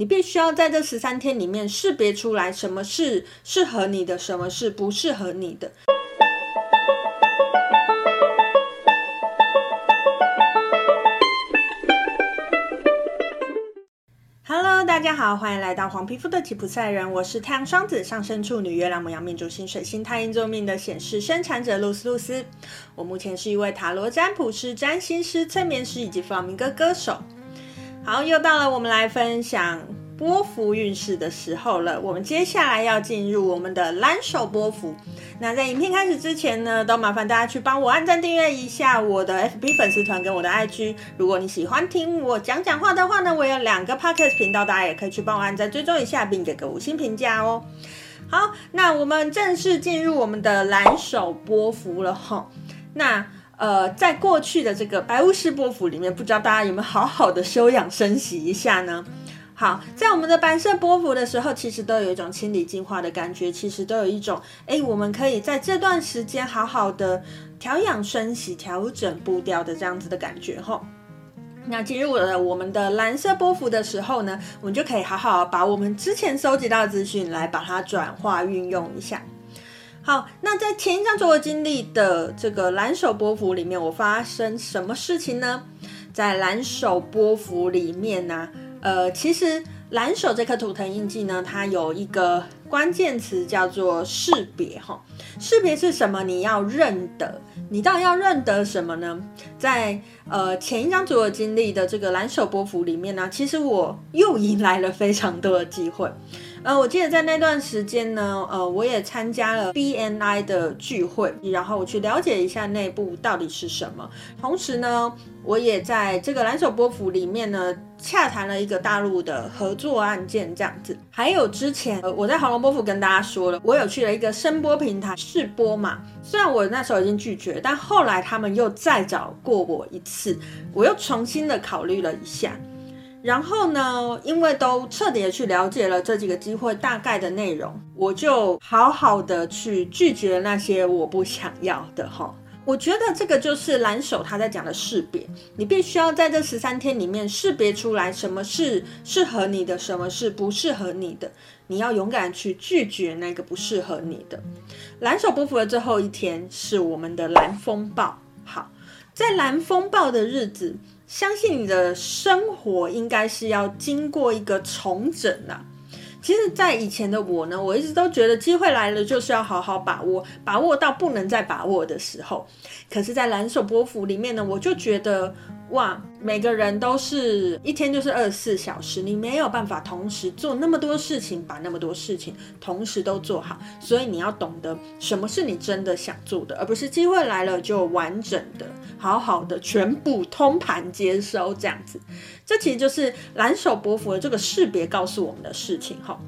你必须要在这十三天里面识别出来什么是适合你的，什么是不适合你的。Hello，大家好，欢迎来到黄皮肤的吉普赛人，我是太阳双子上升处女月亮牡羊命主星水星太阴座命的显示生产者露丝露丝。我目前是一位塔罗占卜师、占星师、催眠师以及弗朗明哥歌手。好，又到了我们来分享波幅运势的时候了。我们接下来要进入我们的蓝手波幅。那在影片开始之前呢，都麻烦大家去帮我按赞、订阅一下我的 FB 粉丝团跟我的 IG。如果你喜欢听我讲讲话的话呢，我有两个 Podcast 频道，大家也可以去帮我按赞、追踪一下，并给个五星评价哦。好，那我们正式进入我们的蓝手波幅了哈。那呃，在过去的这个白巫师波幅里面，不知道大家有没有好好的休养生息一下呢？好，在我们的白色波幅的时候，其实都有一种清理净化的感觉，其实都有一种，哎，我们可以在这段时间好好的调养生息、调整步调的这样子的感觉哈。那进入了我们的蓝色波幅的时候呢，我们就可以好好把我们之前收集到的资讯来把它转化运用一下。好，那在前一张所有经历的这个蓝手波符里面，我发生什么事情呢？在蓝手波符里面呢、呃，其实蓝手这颗图腾印记呢，它有一个关键词叫做识别哈。识别是什么？你要认得，你到底要认得什么呢？在呃前一张所有经历的这个蓝手波符里面呢、其实我又迎来了非常多的机会。呃，我记得在那段时间呢，呃，我也参加了 BNI 的聚会，然后我去了解一下内部到底是什么。同时呢，我也在这个蓝手波幅里面呢，洽谈了一个大陆的合作案件，这样子。还有之前，呃，我在黄龙波幅跟大家说了，我有去了一个声波平台试播嘛。虽然我那时候已经拒绝，但后来他们又再找过我一次，我又重新的考虑了一下。然后呢，因为都彻底的去了解了这几个机会大概的内容，我就好好的去拒绝那些我不想要的哈。我觉得这个就是蓝手他在讲的识别，你必须要在这十三天里面识别出来什么是适合你的，什么是不适合你的，你要勇敢去拒绝那个不适合你的。蓝手不服的最后一天是我们的蓝风暴，好，在蓝风暴的日子。相信你的生活应该是要经过一个重整啊。其实，在以前的我呢，我一直都觉得机会来了就是要好好把握，把握到不能再把握的时候。可是，在蓝手波幅里面呢，我就觉得。哇，每个人都是一天就是二十四小时，你没有办法同时做那么多事情，把那么多事情同时都做好。所以你要懂得什么是你真的想做的，而不是机会来了就完整的、好好的全部通盘接收这样子。这其实就是蓝手伯符的这个识别告诉我们的事情哈。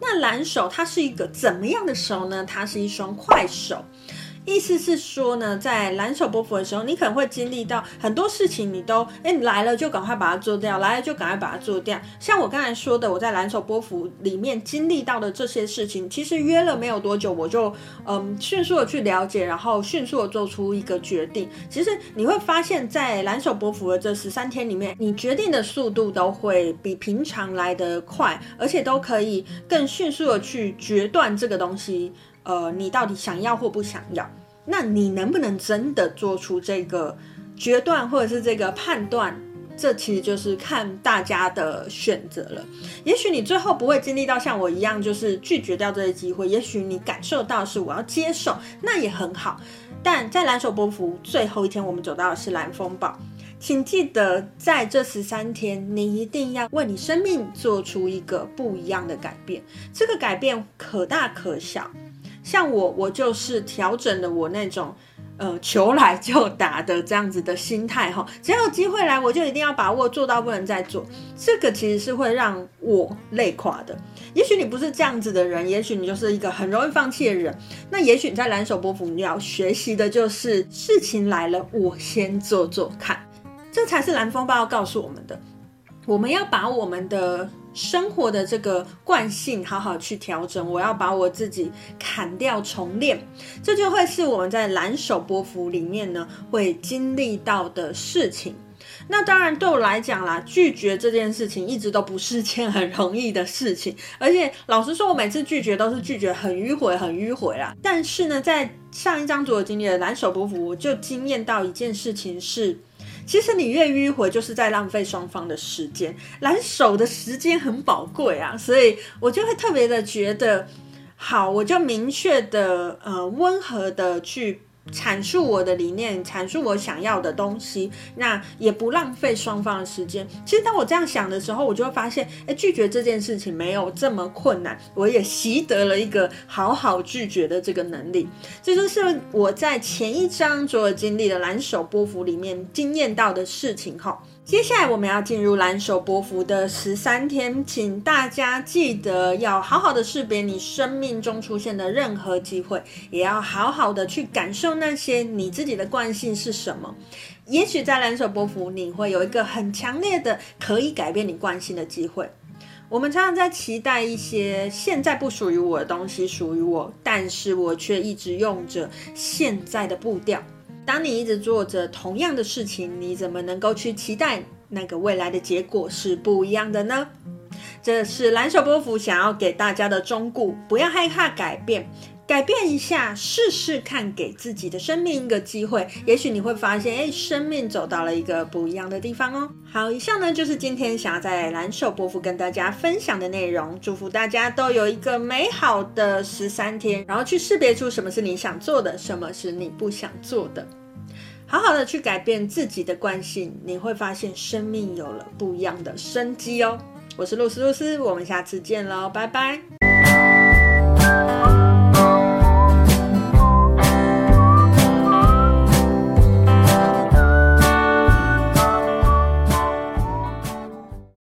那蓝手它是一个怎么样的手呢？它是一双快手。意思是说呢，在蓝手波幅的时候，你可能会经历到很多事情，你都哎来了就赶快把它做掉，来了就赶快把它做掉。像我刚才说的，我在蓝手波幅里面经历到的这些事情，其实约了没有多久，我就嗯迅速的去了解，然后迅速的做出一个决定。其实你会发现在蓝手波幅的这十三天里面，你决定的速度都会比平常来得快，而且都可以更迅速的去决断这个东西。呃，你到底想要或不想要？那你能不能真的做出这个决断，或者是这个判断？这其实就是看大家的选择了。也许你最后不会经历到像我一样，就是拒绝掉这些机会。也许你感受到是我要接受，那也很好。但在蓝手波幅最后一天，我们走到的是蓝风暴。请记得，在这十三天，你一定要为你生命做出一个不一样的改变。这个改变可大可小。像我，我就是调整了我那种，呃，求来就打的这样子的心态哈。只要有机会来，我就一定要把握，做到不能再做。这个其实是会让我累垮的。也许你不是这样子的人，也许你就是一个很容易放弃的人。那也许你在蓝手波符，你要学习的就是事情来了，我先做做看。这才是蓝风暴要告诉我们的。我们要把我们的。生活的这个惯性，好好去调整。我要把我自己砍掉重练，这就会是我们在蓝手波符里面呢会经历到的事情。那当然对我来讲啦，拒绝这件事情一直都不是件很容易的事情，而且老实说，我每次拒绝都是拒绝很迂回，很迂回啦。但是呢，在上一章所经历的蓝手波符，我就经验到一件事情是，其实你越迂回，就是在浪费双方的时间。蓝手的时间很宝贵啊，所以我就会特别的觉得，好，我就明确的，呃，温和的去。阐述我的理念，阐述我想要的东西，那也不浪费双方的时间。其实当我这样想的时候，我就会发现，诶，拒绝这件事情没有这么困难，我也习得了一个好好拒绝的这个能力。这就是我在前一章所有经历的蓝手波幅里面经验到的事情哈。接下来我们要进入蓝手波幅的十三天，请大家记得要好好的识别你生命中出现的任何机会，也要好好的去感受那些你自己的惯性是什么。也许在蓝手波幅，你会有一个很强烈的可以改变你惯性的机会。我们常常在期待一些现在不属于我的东西属于我，但是我却一直用着现在的步调。当你一直做着同样的事情，你怎么能够去期待那个未来的结果是不一样的呢？这是蓝手波幅想要给大家的忠告，不要害怕改变，改变一下，试试看，给自己的生命一个机会，也许你会发现，哎，生命走到了一个不一样的地方哦。好，以上呢就是今天想要在蓝手波符跟大家分享的内容，祝福大家都有一个美好的十三天，然后去识别出什么是你想做的，什么是你不想做的。好好的去改变自己的惯性，你会发现生命有了不一样的生机哦。我是露丝露丝，我们下次见喽，拜拜。